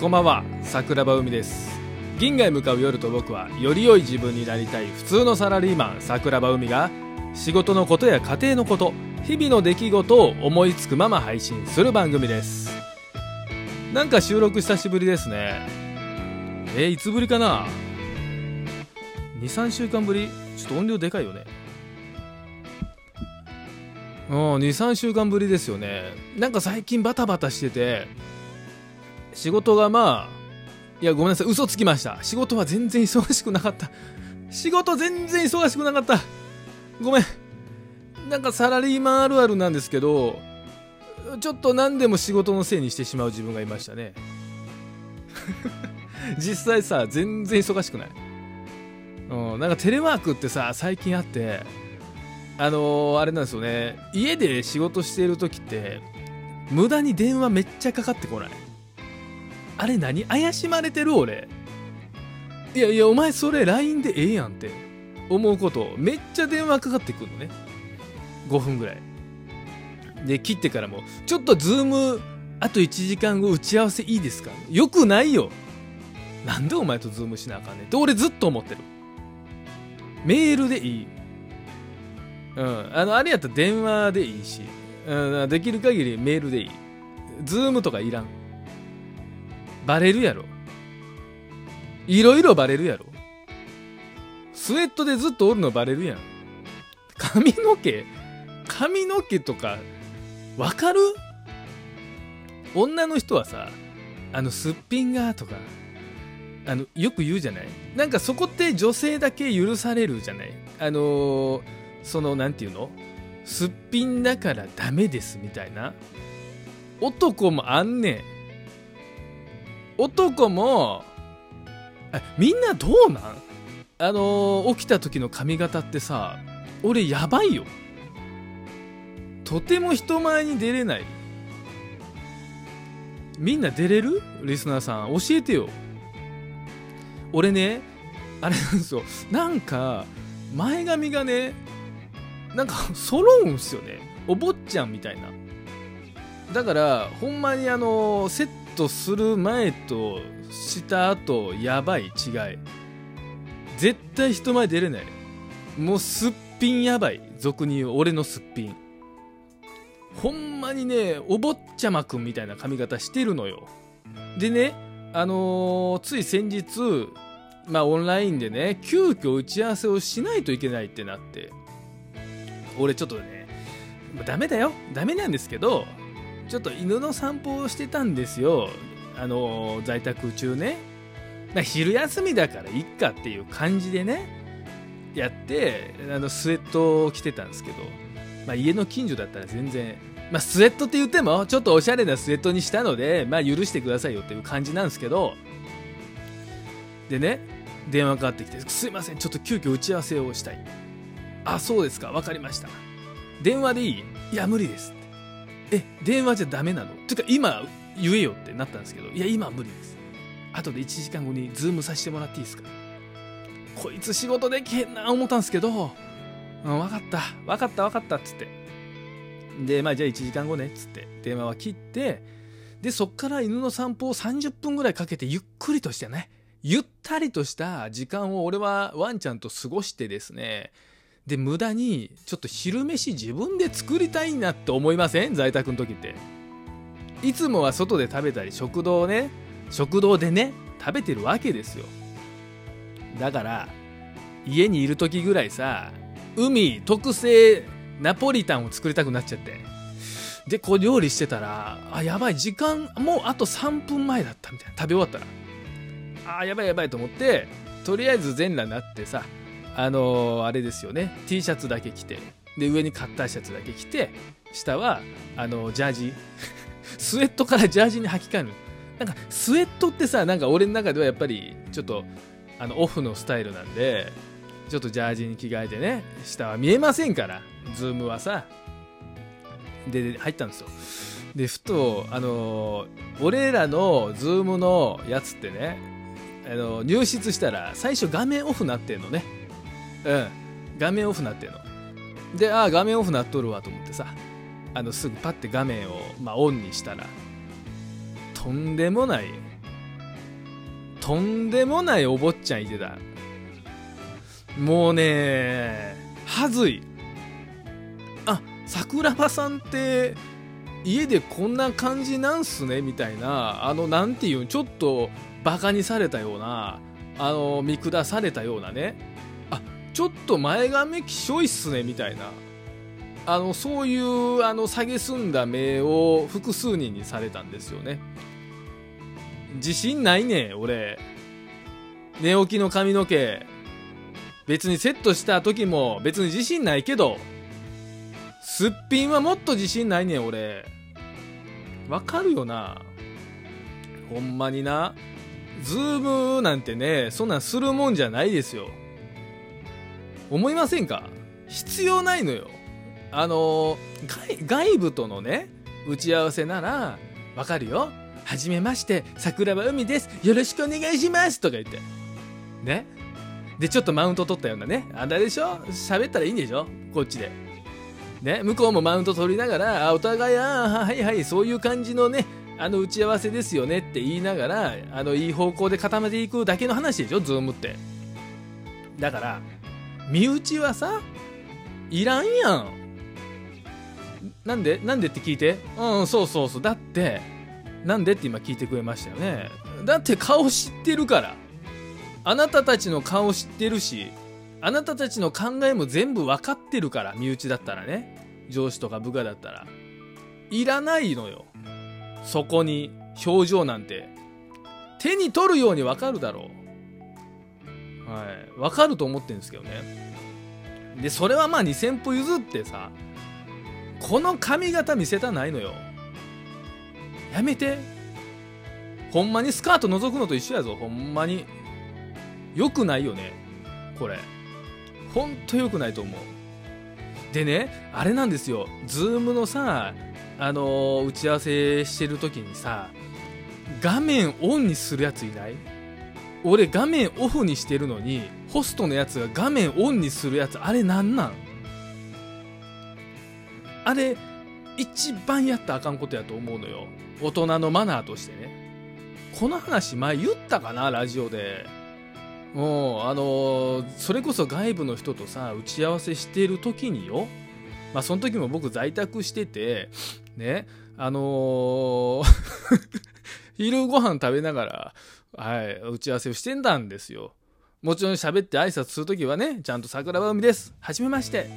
こんばんは桜庭海です。銀河へ向かう夜と僕はより良い自分になりたい普通のサラリーマン桜庭海が仕事のことや家庭のこと日々の出来事を思いつくまま配信する番組です。なんか収録久しぶりですね。えーいつぶりかな？23週間ぶり？ちょっと音量でかいよね。うん23週間ぶりですよね。なんか最近バタバタしてて仕事がまあいやごめんなさい嘘つきました。仕事は全然忙しくなかった。仕事全然忙しくなかった。ごめん。なんかサラリーマンあるあるなんですけどちょっと何でも仕事のせいにしてしまう自分がいましたね。実際さ全然忙しくない。うん、なんかテレワークってさ最近あってあのーあれなんですよね。家で仕事してる時って無駄に電話めっちゃかかってこない。あれ何怪しまれてる俺？いやいやお前それ LINE でええやんって。思うことめっちゃ電話かかってくるのね。5分ぐらい。で切ってからもちょっと Zoom あと1時間後打ち合わせいいですか？よくないよ。なんでお前と Zoom しなあかんねん？って俺ずっと思ってる。メールでいい。うん。あのあれやったら電話でいいし、うん、できる限りメールでいい。 Zoom とかいらん。バレるやろ。いろいろバレるやろ。スウェットでずっとおるのバレるやん。髪の毛髪の毛とかわかる？女の人はさあのすっぴんがとかあのよく言うじゃない？なんかそこって女性だけ許されるじゃない？あのーそのなんていうの？すっぴんだからダメですみたいな。男もあんねん。男もみんなどうなん？あのー起きた時の髪型ってさ俺やばいよ。とても人前に出れない。みんな出れる？リスナーさん教えてよ。俺ねあれなんですよ。なんか前髪がねなんか揃うんすよね。お坊ちゃんみたいな。だからほんまにあのセットする前とした後やばい違い。絶対人前出れない。もうすっぴんやばい俗に言う俺のすっぴん。ほんまにねお坊ちゃまくんみたいな髪型してるのよ。でねあのーつい先日まあオンラインでね急遽打ち合わせをしないといけないってなって。俺ちょっとねまあダメだよ。ダメなんですけどちょっと犬の散歩をしてたんですよ。あの在宅中ね。ま昼休みだからいっかっていう感じでねやってあのスウェットを着てたんですけど、まあ、家の近所だったら全然、まあ、スウェットって言ってもちょっとおしゃれなスウェットにしたので、まあ、許してくださいよっていう感じなんですけど。でね電話かかってきて「すいませんちょっと急遽打ち合わせをしたい」「あそうですか分かりました」「電話でいい?」「いや無理です」「え電話じゃダメなの?」ていうか今言えよってなったんですけど「いや今は無理です」後で1時間後にズームさせてもらっていいですか？こいつ仕事できへんな思ったんですけど、うん、分かった。分かった分かったっつって。でまあじゃあ1時間後ねっつって。電話は切って。でそっから犬の散歩を30分ぐらいかけてゆっくりとしてね。ゆったりとした時間を俺はワンちゃんと過ごしてですね。で無駄にちょっと昼飯自分で作りたいなって思いません？在宅の時って。いつもは外で食べたり食堂ね食堂でね食べてるわけですよ。だから家にいる時ぐらいさ海特製ナポリタンを作りたくなっちゃって。でこう料理してたらあやばい時間もうあと3分前だったみたいな。食べ終わったら。あやばいやばいと思ってとりあえず全裸になってさあのーあれですよね。T シャツだけ着て。で上にカッターシャツだけ着て下はあのジャージ。スウェットからジャージに履き替えるなんかスウェットってさなんか俺の中ではやっぱりちょっとあのオフのスタイルなんでちょっとジャージに着替えてね下は見えませんから Zoom はさ。で入ったんですよ。でふとあの俺らの Zoom のやつってねあの入室したら最初画面オフなってんのね。うん。画面オフなってんの。でああ画面オフなっとるわと思ってさ。あのすぐパッて画面を、まあ、オンにしたらとんでもないとんでもないお坊ちゃんいてた。もうねはずい。あ桜庭さんって家でこんな感じなんすね？みたいなあのなんていうちょっとバカにされたようなあの見下されたようなね。ちょっと前髪きしょいっすねみたいな。あのそういうあの蔑んだ目を複数人にされたんですよね。自信ないね俺。寝起きの髪の毛。別にセットした時も別に自信ないけど。すっぴんはもっと自信ないねん俺。わかるよな。ほんまにな。ズームなんてねそんなんするもんじゃないですよ。思いませんか？必要ないのよ。あの外外部とのね打ち合わせならわかるよ。はじめまして桜庭海です。よろしくお願いします。とか言って。ね？でちょっとマウント取ったようなね。あんたでしょ？喋ったらいいんでしょ？こっちで。ね？向こうもマウント取りながらあお互いあはいはいそういう感じのねあの打ち合わせですよね。って言いながらあのいい方向で固めていくだけの話でしょ？ズームって。だから身内はさいらんやん。なんでなんでって聞いて。うんそうそうそう。だってなんでって今聞いてくれましたよね。だって顔知ってるから。あなたたちの顔知ってるしあなたたちの考えも全部分かってるから身内だったらね。上司とか部下だったら。いらないのよ。そこに表情なんて。手に取るように分かるだろう。はい。分かると思ってるんですけどね。でそれはまあ2000歩譲ってさこの髪型見せたないのよ。やめて。ほんまにスカート覗くのと一緒やぞ。ほんまに。よくないよね。これ。ほんとよくないと思う。でねあれなんですよ。 Zoom のさあのー、打ち合わせしてる時にさ画面オンにするやついない？俺画面オフにしてるのにホストのやつが画面オンにするやつあれなんなん？あれ一番やったらあかんことやと思うのよ。大人のマナーとしてね。この話前言ったかな？ラジオで。もうあのー、それこそ外部の人とさ打ち合わせしている時によ。まあその時も僕在宅しててねあのー 昼ご飯食べながら、はい、打ち合わせをしてんだんですよ。もちろん喋って挨拶する時はねちゃんと桜庭海です。はじめまして。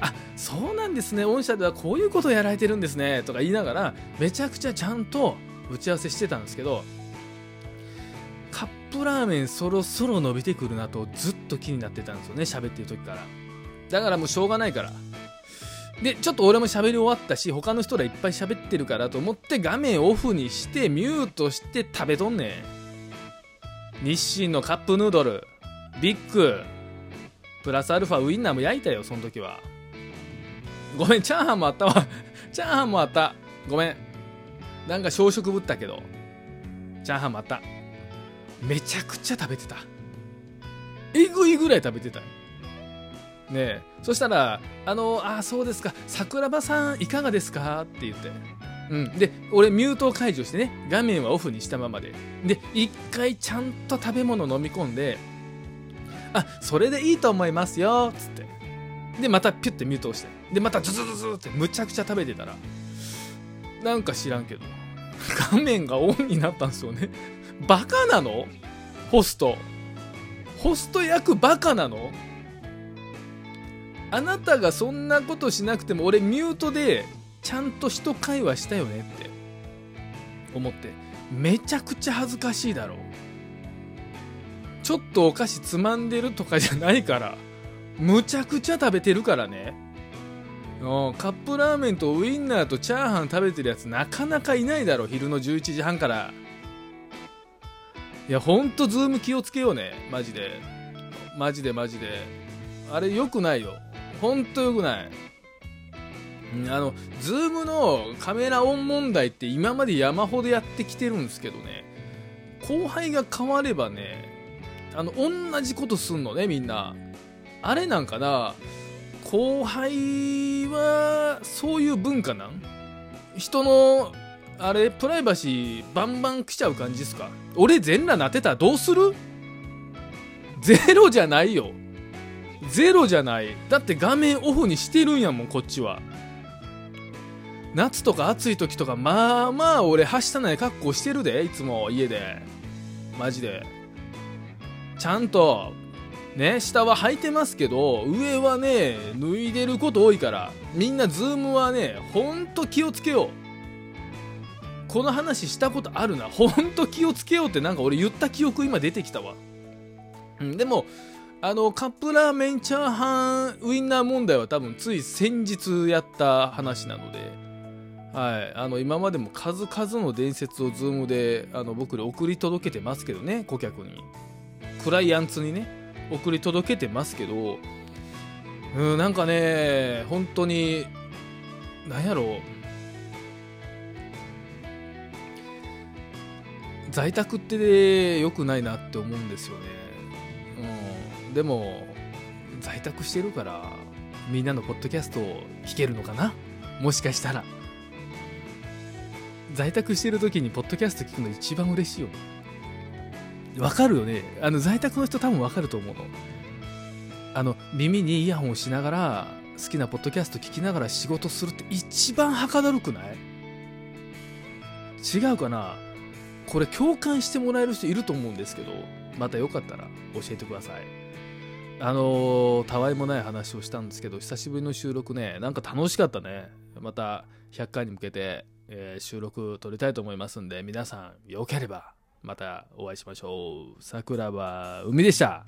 あそうなんですね。御社ではこういうことをやられてるんですね。とか言いながらめちゃくちゃちゃんと打ち合わせしてたんですけどカップラーメンそろそろ伸びてくるなとずっと気になってたんですよね喋ってる時から。だからもうしょうがないから。でちょっと俺も喋り終わったし他の人らいっぱい喋ってるからと思って画面オフにしてミュートして食べとんねん。日清のカップヌードル。ビッグ。プラスアルファウインナーも焼いたよその時は。ごめんチャーハンもあったわ。チャーハンもあった。ごめん。なんか小食ぶったけど。チャーハンもあった。めちゃくちゃ食べてた。えぐいぐらい食べてたねそしたら「あのあそうですか。桜庭さんいかがですか?」って言って。うん、で俺ミュートを解除してね画面はオフにしたままで。で一回ちゃんと食べ物飲み込んで「あそれでいいと思いますよ」っつって。でまたピュッてミュートをして。でまたズズズズってむちゃくちゃ食べてたらなんか知らんけど画面がオンになったんですよね。バカなの？ホスト。ホスト役バカなの？あなたがそんなことしなくても俺ミュートでちゃんと人会話したよねって思って。めちゃくちゃ恥ずかしいだろう。ちょっとお菓子つまんでるとかじゃないから。むちゃくちゃ食べてるからね。カップラーメンとウインナーとチャーハン食べてるやつなかなかいないだろ昼の11時半から。いやほんとズーム気をつけようね。マジで。マジでマジで。あれ良くないよ。ほんと良くない。あのズームのカメラオン問題って今まで山ほどやってきてるんですけどね。後輩が変わればねあの同じことすんのねみんな。あれなんかな後輩はそういう文化なん？人のあれプライバシーバンバン来ちゃう感じですか？俺全裸なってたらどうする？ゼロじゃないよ。ゼロじゃない。だって画面オフにしてるんやもんこっちは。夏とか暑い時とかまあまあ俺はしたない格好してるでいつも家で。マジで。ちゃんとね下は履いてますけど上はね脱いでること多いからみんなズームはねほんと気をつけよう。この話したことあるな。ほんと気をつけようってなんか俺言った記憶今出てきたわ。でもあのカップラーメンチャーハンウインナー問題は多分つい先日やった話なのではい、あの今までも数々の伝説を Zoom であの僕に送り届けてますけどね顧客に。クライアンツにね送り届けてますけどうんなんかね本当になんやろう。在宅って良くないなって思うんですよね、うん、でも在宅してるからみんなのポッドキャストを聞けるのかな？もしかしたら。在宅してる時にポッドキャスト聞くの一番嬉しいよわかるよね。あの在宅の人多分わかると思うの。あの耳にイヤホンをしながら好きなポッドキャスト聞きながら仕事するって一番はかどるくない？違うかな？これ共感してもらえる人いると思うんですけどまたよかったら教えてください。あの、たわいもない話をしたんですけど久しぶりの収録ねなんか楽しかったね。また100回に向けてえー、収録撮りたいと思いますんで皆さんよければまたお会いしましょう。桜庭海でした。